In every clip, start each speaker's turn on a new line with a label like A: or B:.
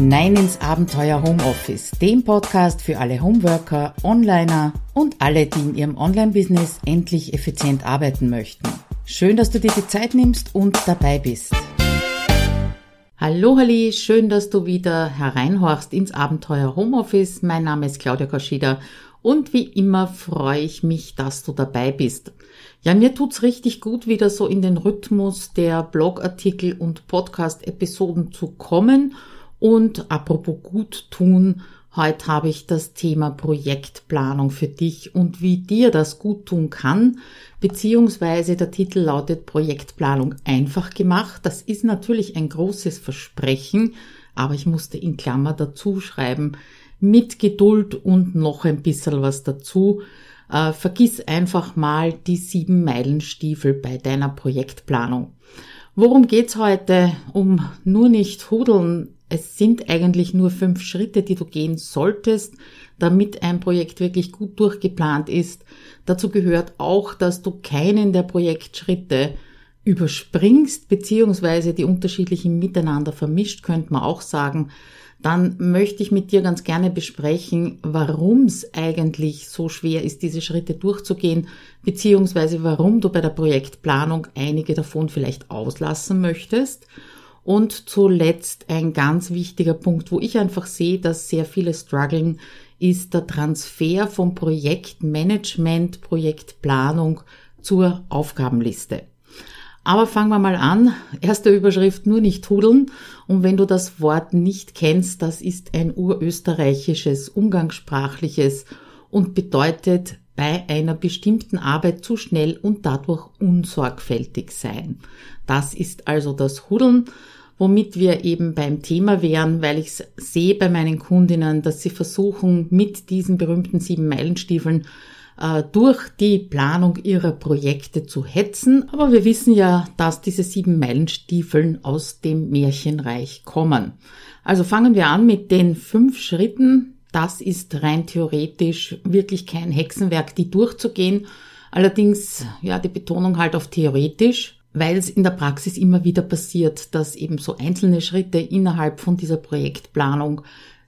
A: hinein ins Abenteuer Homeoffice, dem Podcast für alle Homeworker, Onliner und alle, die in ihrem Online-Business endlich effizient arbeiten möchten. Schön, dass du dir die Zeit nimmst und dabei bist. Hallo Halli, schön, dass du wieder hereinhorchst ins Abenteuer Homeoffice. Mein Name ist Claudia Kaschida und wie immer freue ich mich, dass du dabei bist. Ja, mir tut's richtig gut, wieder so in den Rhythmus der Blogartikel und Podcast-Episoden zu kommen und apropos gut tun, heute habe ich das Thema Projektplanung für dich und wie dir das gut tun kann, beziehungsweise der Titel lautet Projektplanung einfach gemacht. Das ist natürlich ein großes Versprechen, aber ich musste in Klammer dazu schreiben, mit Geduld und noch ein bisschen was dazu. Äh, vergiss einfach mal die sieben Meilenstiefel bei deiner Projektplanung. Worum geht's heute? Um nur nicht hudeln, es sind eigentlich nur fünf Schritte, die du gehen solltest, damit ein Projekt wirklich gut durchgeplant ist. Dazu gehört auch, dass du keinen der Projektschritte überspringst, beziehungsweise die unterschiedlichen miteinander vermischt, könnte man auch sagen. Dann möchte ich mit dir ganz gerne besprechen, warum es eigentlich so schwer ist, diese Schritte durchzugehen, beziehungsweise warum du bei der Projektplanung einige davon vielleicht auslassen möchtest und zuletzt ein ganz wichtiger Punkt, wo ich einfach sehe, dass sehr viele strugglen, ist der Transfer vom Projektmanagement, Projektplanung zur Aufgabenliste. Aber fangen wir mal an. Erste Überschrift, nur nicht hudeln. Und wenn du das Wort nicht kennst, das ist ein urösterreichisches, umgangssprachliches und bedeutet bei einer bestimmten Arbeit zu schnell und dadurch unsorgfältig sein. Das ist also das Hudeln, womit wir eben beim Thema wären, weil ich sehe bei meinen Kundinnen, dass sie versuchen, mit diesen berühmten sieben Meilenstiefeln äh, durch die Planung ihrer Projekte zu hetzen. Aber wir wissen ja, dass diese sieben Meilenstiefeln aus dem Märchenreich kommen. Also fangen wir an mit den fünf Schritten, das ist rein theoretisch wirklich kein Hexenwerk, die durchzugehen. Allerdings, ja, die Betonung halt auf theoretisch, weil es in der Praxis immer wieder passiert, dass eben so einzelne Schritte innerhalb von dieser Projektplanung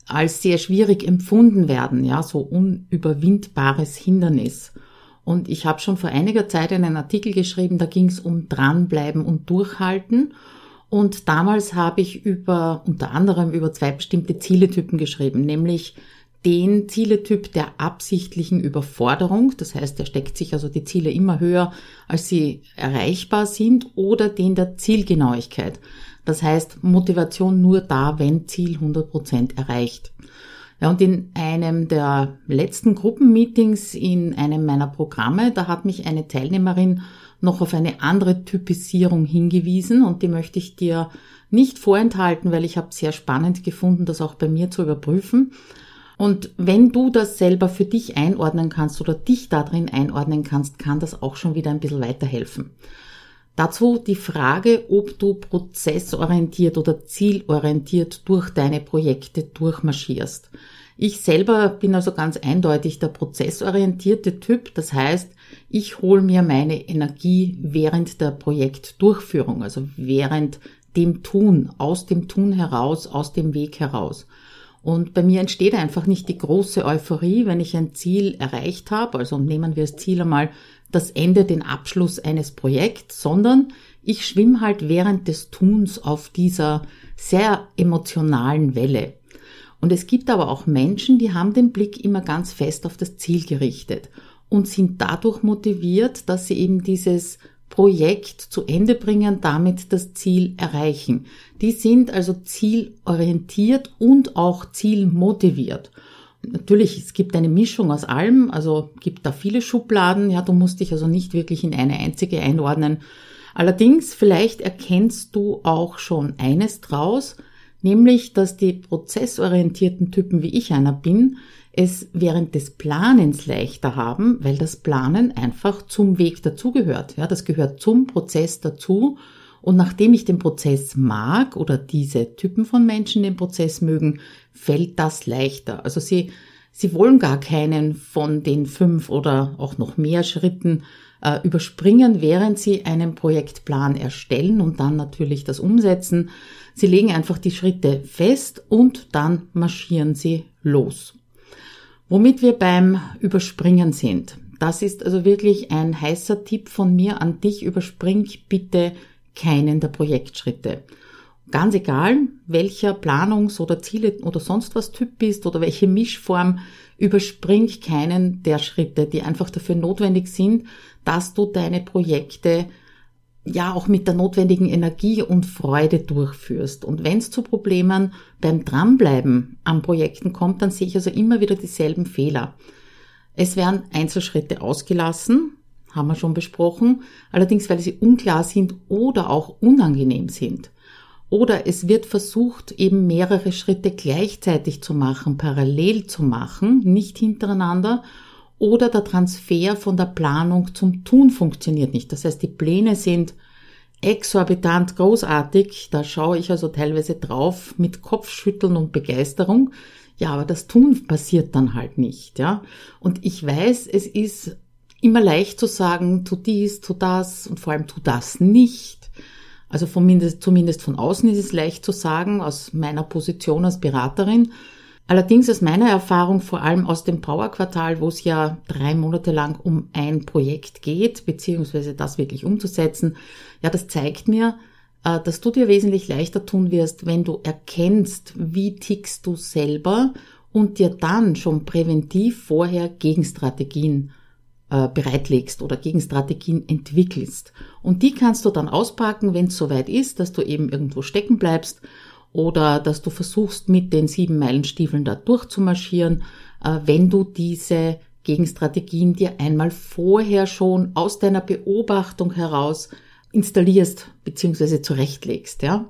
A: als sehr schwierig empfunden werden, ja, so unüberwindbares Hindernis. Und ich habe schon vor einiger Zeit einen Artikel geschrieben, da ging es um dranbleiben und durchhalten. Und damals habe ich über, unter anderem über zwei bestimmte Zieletypen geschrieben, nämlich den Zieletyp der absichtlichen Überforderung, das heißt, er steckt sich also die Ziele immer höher, als sie erreichbar sind, oder den der Zielgenauigkeit. Das heißt, Motivation nur da, wenn Ziel 100 Prozent erreicht. Ja, und in einem der letzten Gruppenmeetings in einem meiner Programme, da hat mich eine Teilnehmerin noch auf eine andere Typisierung hingewiesen und die möchte ich dir nicht vorenthalten, weil ich habe sehr spannend gefunden, das auch bei mir zu überprüfen. Und wenn du das selber für dich einordnen kannst oder dich darin einordnen kannst, kann das auch schon wieder ein bisschen weiterhelfen. Dazu die Frage, ob du prozessorientiert oder zielorientiert durch deine Projekte durchmarschierst. Ich selber bin also ganz eindeutig der prozessorientierte Typ. Das heißt, ich hole mir meine Energie während der Projektdurchführung, also während dem Tun, aus dem Tun heraus, aus dem Weg heraus. Und bei mir entsteht einfach nicht die große Euphorie, wenn ich ein Ziel erreicht habe. Also nehmen wir als Ziel einmal das Ende, den Abschluss eines Projekts, sondern ich schwimme halt während des Tuns auf dieser sehr emotionalen Welle. Und es gibt aber auch Menschen, die haben den Blick immer ganz fest auf das Ziel gerichtet und sind dadurch motiviert, dass sie eben dieses Projekt zu Ende bringen, damit das Ziel erreichen. Die sind also zielorientiert und auch zielmotiviert. Natürlich, es gibt eine Mischung aus allem, also gibt da viele Schubladen, ja, du musst dich also nicht wirklich in eine einzige einordnen. Allerdings, vielleicht erkennst du auch schon eines draus, nämlich dass die prozessorientierten Typen, wie ich einer bin, es während des Planens leichter haben, weil das Planen einfach zum Weg dazugehört. Ja, das gehört zum Prozess dazu. Und nachdem ich den Prozess mag oder diese Typen von Menschen den Prozess mögen, fällt das leichter. Also sie, sie wollen gar keinen von den fünf oder auch noch mehr Schritten äh, überspringen, während sie einen Projektplan erstellen und dann natürlich das umsetzen. Sie legen einfach die Schritte fest und dann marschieren sie los. Womit wir beim Überspringen sind. Das ist also wirklich ein heißer Tipp von mir an dich. Überspring bitte keinen der Projektschritte. Ganz egal, welcher Planungs- oder Ziele oder sonst was Typ bist oder welche Mischform, überspring keinen der Schritte, die einfach dafür notwendig sind, dass du deine Projekte ja auch mit der notwendigen Energie und Freude durchführst. Und wenn es zu Problemen beim Dranbleiben an Projekten kommt, dann sehe ich also immer wieder dieselben Fehler. Es werden Einzelschritte ausgelassen, haben wir schon besprochen, allerdings weil sie unklar sind oder auch unangenehm sind. Oder es wird versucht, eben mehrere Schritte gleichzeitig zu machen, parallel zu machen, nicht hintereinander oder der Transfer von der Planung zum Tun funktioniert nicht. Das heißt, die Pläne sind exorbitant großartig. Da schaue ich also teilweise drauf mit Kopfschütteln und Begeisterung. Ja, aber das Tun passiert dann halt nicht, ja. Und ich weiß, es ist immer leicht zu sagen, tu dies, tu das und vor allem tu das nicht. Also zumindest, zumindest von außen ist es leicht zu sagen, aus meiner Position als Beraterin. Allerdings aus meiner Erfahrung, vor allem aus dem Powerquartal, wo es ja drei Monate lang um ein Projekt geht, beziehungsweise das wirklich umzusetzen, ja, das zeigt mir, äh, dass du dir wesentlich leichter tun wirst, wenn du erkennst, wie tickst du selber und dir dann schon präventiv vorher Gegenstrategien äh, bereitlegst oder Gegenstrategien entwickelst. Und die kannst du dann auspacken, wenn es soweit ist, dass du eben irgendwo stecken bleibst oder dass du versuchst, mit den sieben Meilenstiefeln da durchzumarschieren, äh, wenn du diese Gegenstrategien dir einmal vorher schon aus deiner Beobachtung heraus installierst bzw. zurechtlegst, ja.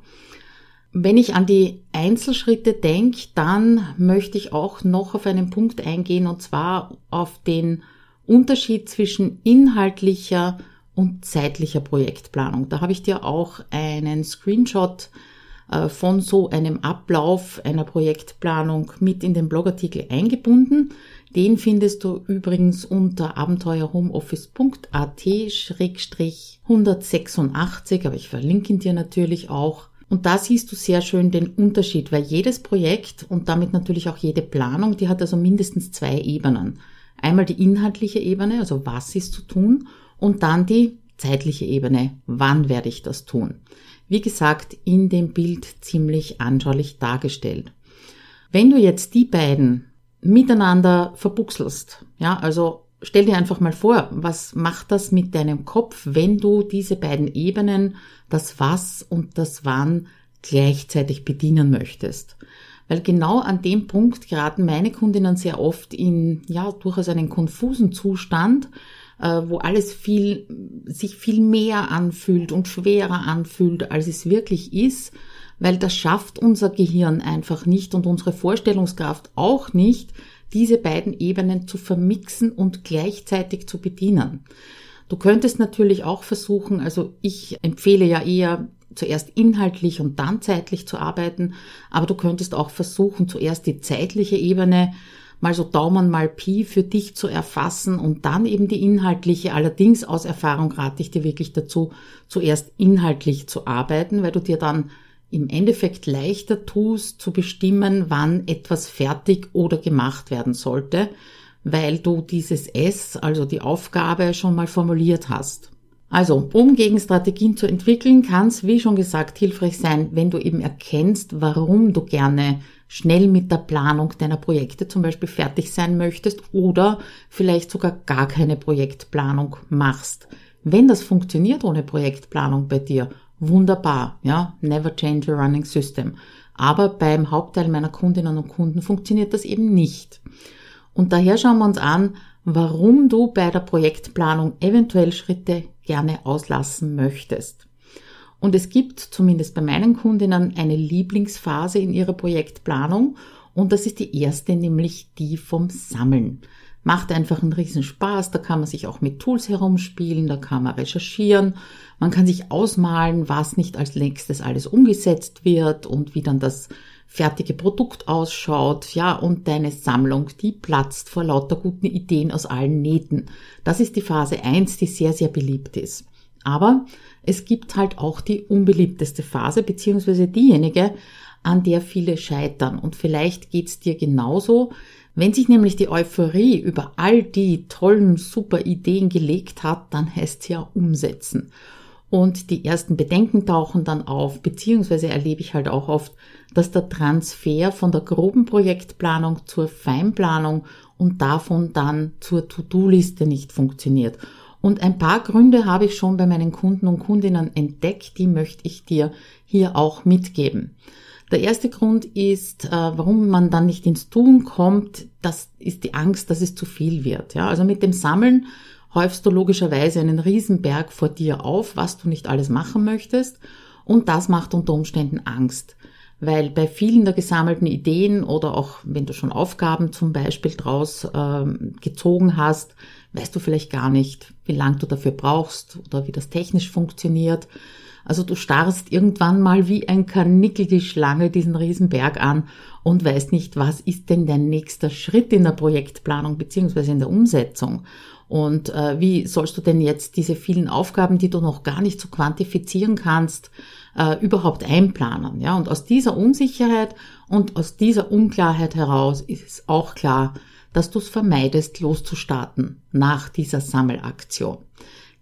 A: Wenn ich an die Einzelschritte denke, dann möchte ich auch noch auf einen Punkt eingehen und zwar auf den Unterschied zwischen inhaltlicher und zeitlicher Projektplanung. Da habe ich dir auch einen Screenshot von so einem Ablauf einer Projektplanung mit in den Blogartikel eingebunden. Den findest du übrigens unter abenteuerhomeoffice.at-186, aber ich verlinke ihn dir natürlich auch. Und da siehst du sehr schön den Unterschied, weil jedes Projekt und damit natürlich auch jede Planung, die hat also mindestens zwei Ebenen. Einmal die inhaltliche Ebene, also was ist zu tun, und dann die zeitliche Ebene, wann werde ich das tun wie gesagt, in dem Bild ziemlich anschaulich dargestellt. Wenn du jetzt die beiden miteinander verbuchselst, ja, also stell dir einfach mal vor, was macht das mit deinem Kopf, wenn du diese beiden Ebenen, das Was und das Wann, gleichzeitig bedienen möchtest. Weil genau an dem Punkt geraten meine Kundinnen sehr oft in, ja, durchaus einen konfusen Zustand, wo alles viel, sich viel mehr anfühlt und schwerer anfühlt, als es wirklich ist, weil das schafft unser Gehirn einfach nicht und unsere Vorstellungskraft auch nicht, diese beiden Ebenen zu vermixen und gleichzeitig zu bedienen. Du könntest natürlich auch versuchen, also ich empfehle ja eher zuerst inhaltlich und dann zeitlich zu arbeiten, aber du könntest auch versuchen, zuerst die zeitliche Ebene mal so Daumen mal Pi für dich zu erfassen und dann eben die inhaltliche. Allerdings aus Erfahrung rate ich dir wirklich dazu, zuerst inhaltlich zu arbeiten, weil du dir dann im Endeffekt leichter tust zu bestimmen, wann etwas fertig oder gemacht werden sollte, weil du dieses S, also die Aufgabe, schon mal formuliert hast. Also, um Gegenstrategien zu entwickeln, kann es, wie schon gesagt, hilfreich sein, wenn du eben erkennst, warum du gerne schnell mit der Planung deiner Projekte zum Beispiel fertig sein möchtest oder vielleicht sogar gar keine Projektplanung machst. Wenn das funktioniert ohne Projektplanung bei dir, wunderbar, ja, never change a running system. Aber beim Hauptteil meiner Kundinnen und Kunden funktioniert das eben nicht. Und daher schauen wir uns an, warum du bei der Projektplanung eventuell Schritte gerne auslassen möchtest. Und es gibt zumindest bei meinen Kundinnen eine Lieblingsphase in ihrer Projektplanung und das ist die erste, nämlich die vom Sammeln. Macht einfach einen riesen Spaß, da kann man sich auch mit Tools herumspielen, da kann man recherchieren, man kann sich ausmalen, was nicht als nächstes alles umgesetzt wird und wie dann das fertige Produkt ausschaut, ja, und deine Sammlung, die platzt vor lauter guten Ideen aus allen Nähten. Das ist die Phase 1, die sehr, sehr beliebt ist. Aber es gibt halt auch die unbeliebteste Phase, beziehungsweise diejenige, an der viele scheitern. Und vielleicht geht's dir genauso. Wenn sich nämlich die Euphorie über all die tollen, super Ideen gelegt hat, dann heißt es ja umsetzen. Und die ersten Bedenken tauchen dann auf, beziehungsweise erlebe ich halt auch oft, dass der Transfer von der groben Projektplanung zur Feinplanung und davon dann zur To-Do-Liste nicht funktioniert. Und ein paar Gründe habe ich schon bei meinen Kunden und Kundinnen entdeckt, die möchte ich dir hier auch mitgeben. Der erste Grund ist, äh, warum man dann nicht ins Tun kommt, das ist die Angst, dass es zu viel wird. Ja, also mit dem Sammeln häufst du logischerweise einen Riesenberg vor dir auf, was du nicht alles machen möchtest. Und das macht unter Umständen Angst. Weil bei vielen der gesammelten Ideen oder auch wenn du schon Aufgaben zum Beispiel draus äh, gezogen hast, weißt du vielleicht gar nicht, wie lang du dafür brauchst oder wie das technisch funktioniert. Also du starrst irgendwann mal wie ein Karnickel die Schlange diesen Riesenberg an und weißt nicht, was ist denn dein nächster Schritt in der Projektplanung beziehungsweise in der Umsetzung. Und äh, wie sollst du denn jetzt diese vielen Aufgaben, die du noch gar nicht so quantifizieren kannst, äh, überhaupt einplanen? Ja, und aus dieser Unsicherheit und aus dieser Unklarheit heraus ist es auch klar, dass du es vermeidest, loszustarten nach dieser Sammelaktion.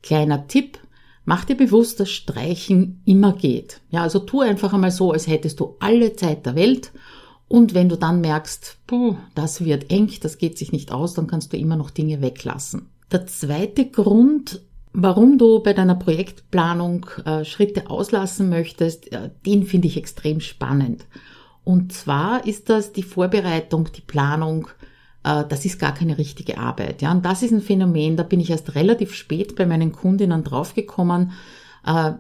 A: Kleiner Tipp, mach dir bewusst, dass Streichen immer geht. Ja, also tu einfach einmal so, als hättest du alle Zeit der Welt und wenn du dann merkst, puh, das wird eng, das geht sich nicht aus, dann kannst du immer noch Dinge weglassen. Der zweite Grund, warum du bei deiner Projektplanung äh, Schritte auslassen möchtest, äh, den finde ich extrem spannend. Und zwar ist das die Vorbereitung, die Planung, das ist gar keine richtige Arbeit. Ja, und das ist ein Phänomen, da bin ich erst relativ spät bei meinen Kundinnen draufgekommen. Äh,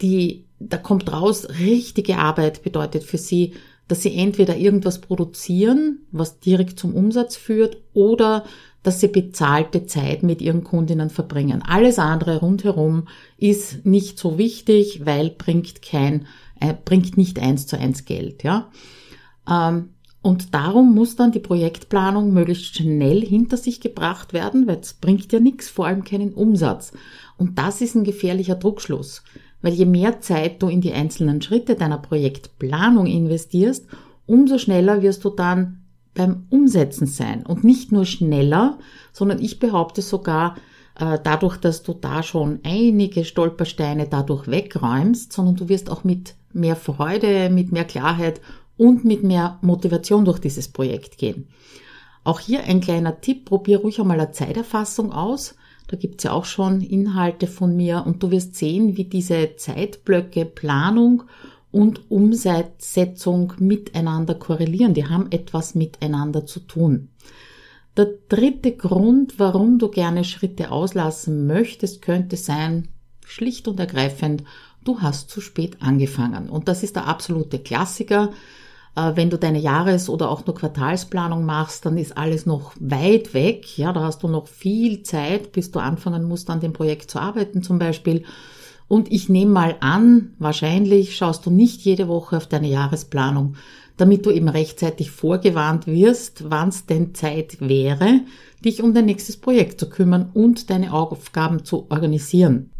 A: die, da kommt raus, richtige Arbeit bedeutet für sie, dass sie entweder irgendwas produzieren, was direkt zum Umsatz führt, oder dass sie bezahlte Zeit mit ihren Kundinnen verbringen. Alles andere rundherum ist nicht so wichtig, weil bringt kein, äh, bringt nicht eins zu eins Geld, ja. Ähm, und darum muss dann die Projektplanung möglichst schnell hinter sich gebracht werden, weil es bringt ja nichts, vor allem keinen Umsatz. Und das ist ein gefährlicher Druckschluss, weil je mehr Zeit du in die einzelnen Schritte deiner Projektplanung investierst, umso schneller wirst du dann beim Umsetzen sein und nicht nur schneller, sondern ich behaupte sogar, äh, dadurch, dass du da schon einige Stolpersteine dadurch wegräumst, sondern du wirst auch mit mehr Freude, mit mehr Klarheit und mit mehr Motivation durch dieses Projekt gehen. Auch hier ein kleiner Tipp, probier ruhig einmal eine Zeiterfassung aus. Da gibt's ja auch schon Inhalte von mir und du wirst sehen, wie diese Zeitblöcke Planung und Umsetzung miteinander korrelieren. Die haben etwas miteinander zu tun. Der dritte Grund, warum du gerne Schritte auslassen möchtest, könnte sein, schlicht und ergreifend, du hast zu spät angefangen. Und das ist der absolute Klassiker. Äh, wenn du deine Jahres- oder auch nur Quartalsplanung machst, dann ist alles noch weit weg. Ja, da hast du noch viel Zeit, bis du anfangen musst, an dem Projekt zu arbeiten zum Beispiel. Und ich nehme mal an, wahrscheinlich schaust du nicht jede Woche auf deine Jahresplanung, damit du eben rechtzeitig vorgewarnt wirst, wann es denn Zeit wäre, dich um dein nächstes Projekt zu kümmern und deine Aufgaben zu organisieren.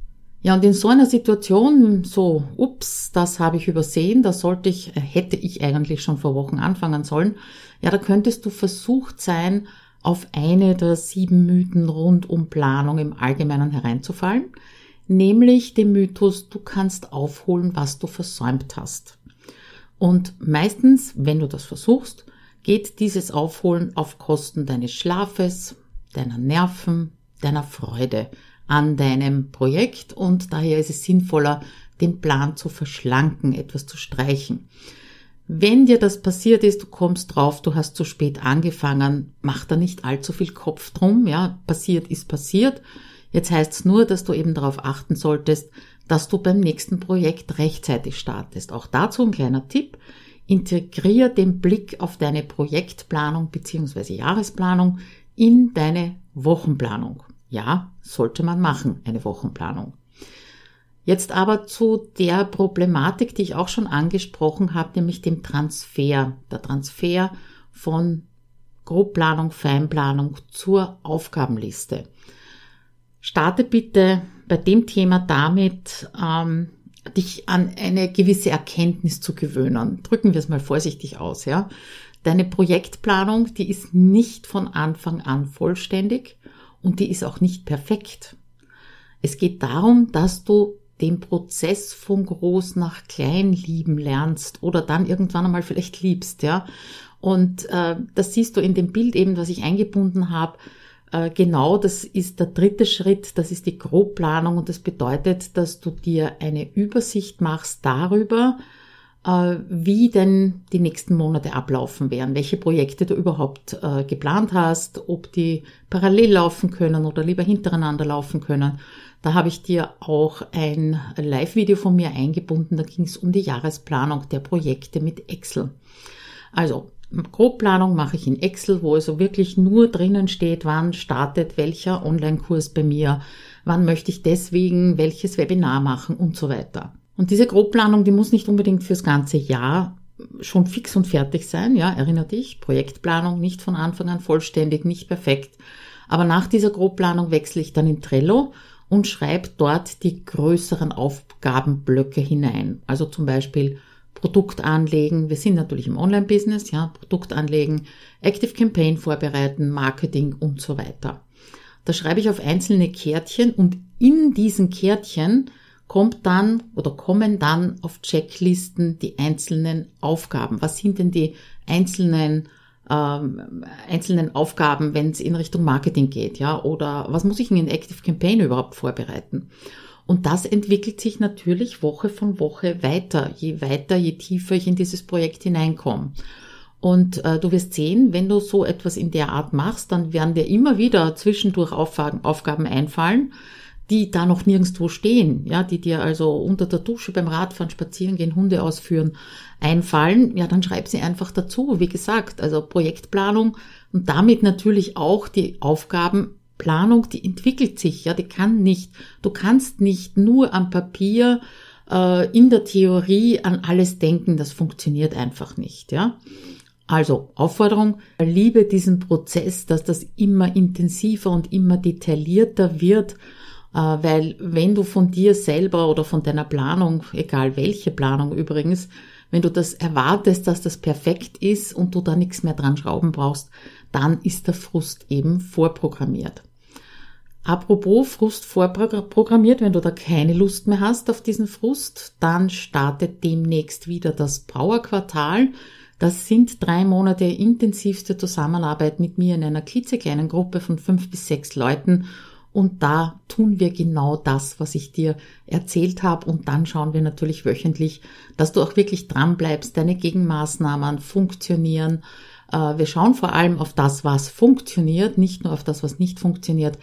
A: Ja, und in so einer Situation, so, ups, das habe ich übersehen, da sollte ich, äh, hätte ich eigentlich schon vor Wochen anfangen sollen, ja, da könntest du versucht sein, auf eine der sieben Mythen rund um Planung im Allgemeinen hereinzufallen nämlich dem Mythos, du kannst aufholen, was du versäumt hast. Und meistens, wenn du das versuchst, geht dieses Aufholen auf Kosten deines Schlafes, deiner Nerven, deiner Freude an deinem Projekt und daher ist es sinnvoller, den Plan zu verschlanken, etwas zu streichen. Wenn dir das passiert ist, du kommst drauf, du hast zu spät angefangen, mach da nicht allzu viel Kopf drum, ja, passiert ist passiert. Jetzt heißt es nur, dass du eben darauf achten solltest, dass du beim nächsten Projekt rechtzeitig startest. Auch dazu ein kleiner Tipp. Integrier den Blick auf deine Projektplanung bzw. Jahresplanung in deine Wochenplanung. Ja, sollte man machen, eine Wochenplanung. Jetzt aber zu der Problematik, die ich auch schon angesprochen habe, nämlich dem Transfer. Der Transfer von Grobplanung, Feinplanung zur Aufgabenliste. Starte bitte bei dem Thema damit, ähm, dich an eine gewisse Erkenntnis zu gewöhnen. Drücken wir es mal vorsichtig aus, ja. Deine Projektplanung, die ist nicht von Anfang an vollständig und die ist auch nicht perfekt. Es geht darum, dass du den Prozess von groß nach klein lieben lernst oder dann irgendwann einmal vielleicht liebst, ja. Und äh, das siehst du in dem Bild eben, was ich eingebunden habe. Äh, genau, das ist der dritte Schritt, das ist die Grobplanung und das bedeutet, dass du dir eine Übersicht machst darüber, wie denn die nächsten Monate ablaufen werden, welche Projekte du überhaupt äh, geplant hast, ob die parallel laufen können oder lieber hintereinander laufen können. Da habe ich dir auch ein Live-Video von mir eingebunden, da ging es um die Jahresplanung der Projekte mit Excel. Also Grobplanung mache ich in Excel, wo also wirklich nur drinnen steht, wann startet welcher Online-Kurs bei mir, wann möchte ich deswegen welches Webinar machen und so weiter. Und diese Grobplanung, die muss nicht unbedingt fürs ganze Jahr schon fix und fertig sein, ja, erinnere dich, Projektplanung nicht von Anfang an vollständig, nicht perfekt. Aber nach dieser Grobplanung wechsle ich dann in Trello und schreibe dort die größeren Aufgabenblöcke hinein. Also zum Beispiel Produkt anlegen. Wir sind natürlich im Online-Business, ja, Produkt anlegen, Active Campaign vorbereiten, Marketing und so weiter. Da schreibe ich auf einzelne Kärtchen und in diesen Kärtchen kommt dann oder kommen dann auf Checklisten die einzelnen Aufgaben. Was sind denn die einzelnen ähm, einzelnen Aufgaben, wenn es in Richtung Marketing geht, ja? Oder was muss ich in Active Campaign überhaupt vorbereiten? Und das entwickelt sich natürlich Woche von Woche weiter, je weiter, je tiefer ich in dieses Projekt hineinkomme. Und äh, du wirst sehen, wenn du so etwas in der Art machst, dann werden dir immer wieder zwischendurch Aufgaben, Aufgaben einfallen, die da noch nirgendwo stehen, ja, die dir also unter der Dusche beim Radfahren, spazieren gehen, Hunde ausführen, einfallen, ja, dann schreib sie einfach dazu. Wie gesagt, also Projektplanung und damit natürlich auch die Aufgaben Planung, die entwickelt sich, ja, die kann nicht, du kannst nicht nur am Papier äh, in der Theorie an alles denken, das funktioniert einfach nicht, ja. Also Aufforderung, liebe diesen Prozess, dass das immer intensiver und immer detaillierter wird, weil wenn du von dir selber oder von deiner Planung, egal welche Planung übrigens, wenn du das erwartest, dass das perfekt ist und du da nichts mehr dran schrauben brauchst, dann ist der Frust eben vorprogrammiert. Apropos Frust vorprogrammiert, wenn du da keine Lust mehr hast auf diesen Frust, dann startet demnächst wieder das Power-Quartal. Das sind drei Monate intensivste Zusammenarbeit mit mir in einer klitzekleinen Gruppe von fünf bis sechs Leuten. Und da tun wir genau das, was ich dir erzählt habe. Und dann schauen wir natürlich wöchentlich, dass du auch wirklich dran bleibst, deine Gegenmaßnahmen funktionieren. Äh, wir schauen vor allem auf das, was funktioniert, nicht nur auf das, was nicht funktioniert.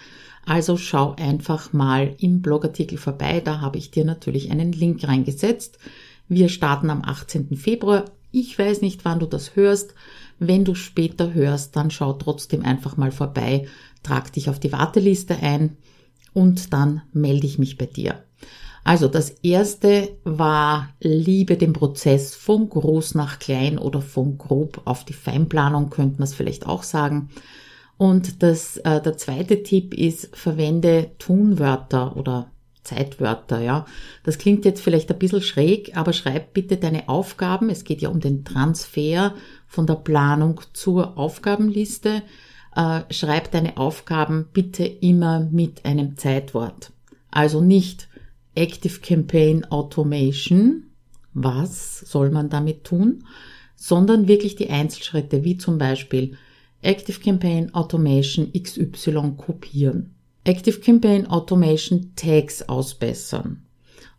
A: Also schau einfach mal im Blogartikel vorbei, da habe ich dir natürlich einen Link reingesetzt. Wir starten am 18. Februar. Ich weiß nicht, wann du das hörst. Wenn du später hörst, dann schau trotzdem einfach mal vorbei, trag dich auf die Warteliste ein und dann melde ich mich bei dir. Also das erste war Liebe den Prozess von groß nach klein oder von grob auf die Feinplanung, könnte man es vielleicht auch sagen. Und das, äh, der zweite Tipp ist, verwende Tunwörter oder Zeitwörter, ja. Das klingt jetzt vielleicht ein bisschen schräg, aber schreib bitte deine Aufgaben. Es geht ja um den Transfer von der Planung zur Aufgabenliste. Äh, schreib deine Aufgaben bitte immer mit einem Zeitwort. Also nicht Active Campaign Automation. Was soll man damit tun? Sondern wirklich die Einzelschritte, wie zum Beispiel Active Campaign Automation XY kopieren. Active Campaign Automation Tags ausbessern.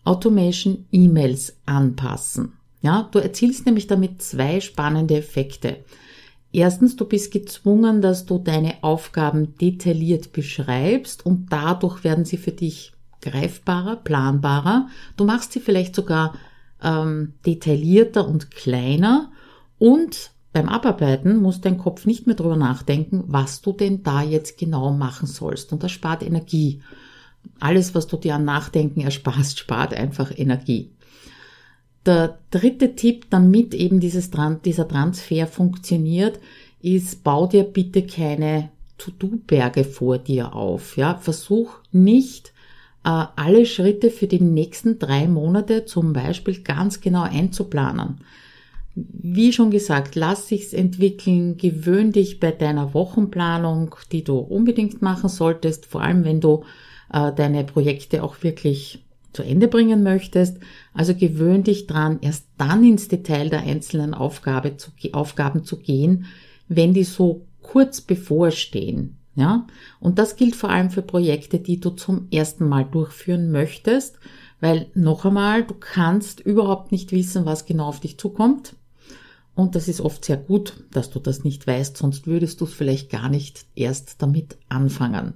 A: Automation E-Mails anpassen. Ja, du erzielst nämlich damit zwei spannende Effekte. Erstens, du bist gezwungen, dass du deine Aufgaben detailliert beschreibst und dadurch werden sie für dich greifbarer, planbarer. Du machst sie vielleicht sogar ähm, detaillierter und kleiner und beim Abarbeiten muss dein Kopf nicht mehr drüber nachdenken, was du denn da jetzt genau machen sollst. Und das spart Energie. alles, was du dir an Nachdenken ersparst, spart einfach Energie. Der dritte Tipp, damit eben dieses, dieser Transfer funktioniert, ist, bau dir bitte keine To-Do-Berge vor dir auf. Ja, versuch nicht äh, alle Schritte für die nächsten drei Monate zum Beispiel ganz genau einzuplanen. Wie schon gesagt, lass sich's entwickeln, gewöhn dich bei deiner Wochenplanung, die du unbedingt machen solltest, vor allem wenn du äh, deine Projekte auch wirklich zu Ende bringen möchtest. Also gewöhn dich dran, erst dann ins Detail der einzelnen Aufgabe zu, Aufgaben zu gehen, wenn die so kurz bevorstehen. Ja, und das gilt vor allem für Projekte, die du zum ersten Mal durchführen möchtest, weil noch einmal, du kannst überhaupt nicht wissen, was genau auf dich zukommt. Und das ist oft sehr gut, dass du das nicht weißt, sonst würdest du es vielleicht gar nicht erst damit anfangen.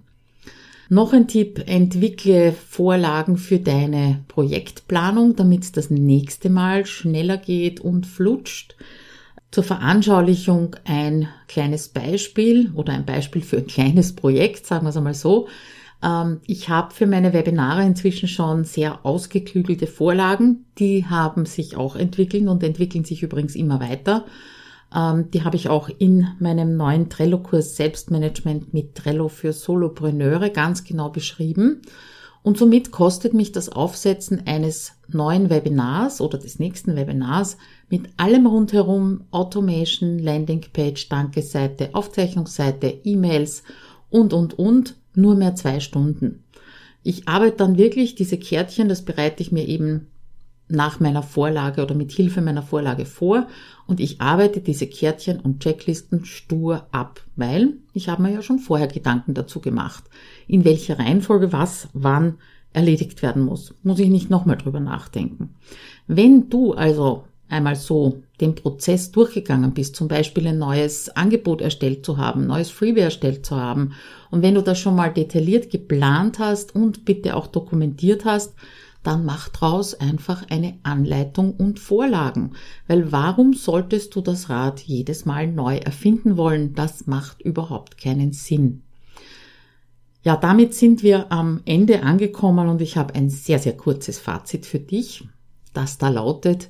A: Noch ein Tipp, entwickle Vorlagen für deine Projektplanung, damit es das nächste Mal schneller geht und flutscht. Zur Veranschaulichung ein kleines Beispiel oder ein Beispiel für ein kleines Projekt, sagen wir es einmal so. Ähm, ich habe für meine Webinare inzwischen schon sehr ausgeklügelte Vorlagen. Die haben sich auch entwickelt und entwickeln sich übrigens immer weiter. Ähm, die habe ich auch in meinem neuen Trello-Kurs Selbstmanagement mit Trello für Solopreneure ganz genau beschrieben. Und somit kostet mich das Aufsetzen eines neuen Webinars oder des nächsten Webinars mit allem rundherum, Automation, Landingpage, Dankeseite, Aufzeichnungsseite, E-Mails und, und, und, nur mehr zwei Stunden. Ich arbeite dann wirklich diese Kärtchen, das bereite ich mir eben nach meiner Vorlage oder mit Hilfe meiner Vorlage vor und ich arbeite diese Kärtchen und Checklisten stur ab, weil ich habe mir ja schon vorher Gedanken dazu gemacht, in welcher Reihenfolge was wann erledigt werden muss. Muss ich nicht nochmal drüber nachdenken. Wenn du also einmal so den Prozess durchgegangen bist, zum Beispiel ein neues Angebot erstellt zu haben, neues Freeware erstellt zu haben, und wenn du das schon mal detailliert geplant hast und bitte auch dokumentiert hast, dann mach draus einfach eine Anleitung und Vorlagen. Weil warum solltest du das Rad jedes Mal neu erfinden wollen? Das macht überhaupt keinen Sinn. Ja, damit sind wir am Ende angekommen und ich habe ein sehr, sehr kurzes Fazit für dich, das da lautet,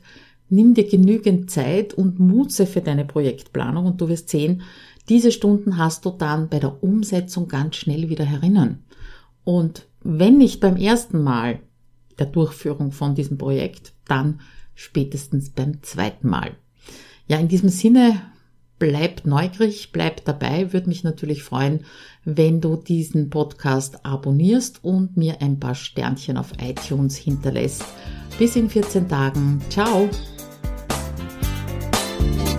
A: nimm dir genügend Zeit und Muße für deine Projektplanung und du wirst sehen, diese Stunden hast du dann bei der Umsetzung ganz schnell wieder herinnen. Und wenn nicht beim ersten Mal, der Durchführung von diesem Projekt, dann spätestens beim zweiten Mal. Ja, in diesem Sinne, bleib neugierig, bleib dabei, würde mich natürlich freuen, wenn du diesen Podcast abonnierst und mir ein paar Sternchen auf iTunes hinterlässt. Bis in 14 Tagen. Ciao! you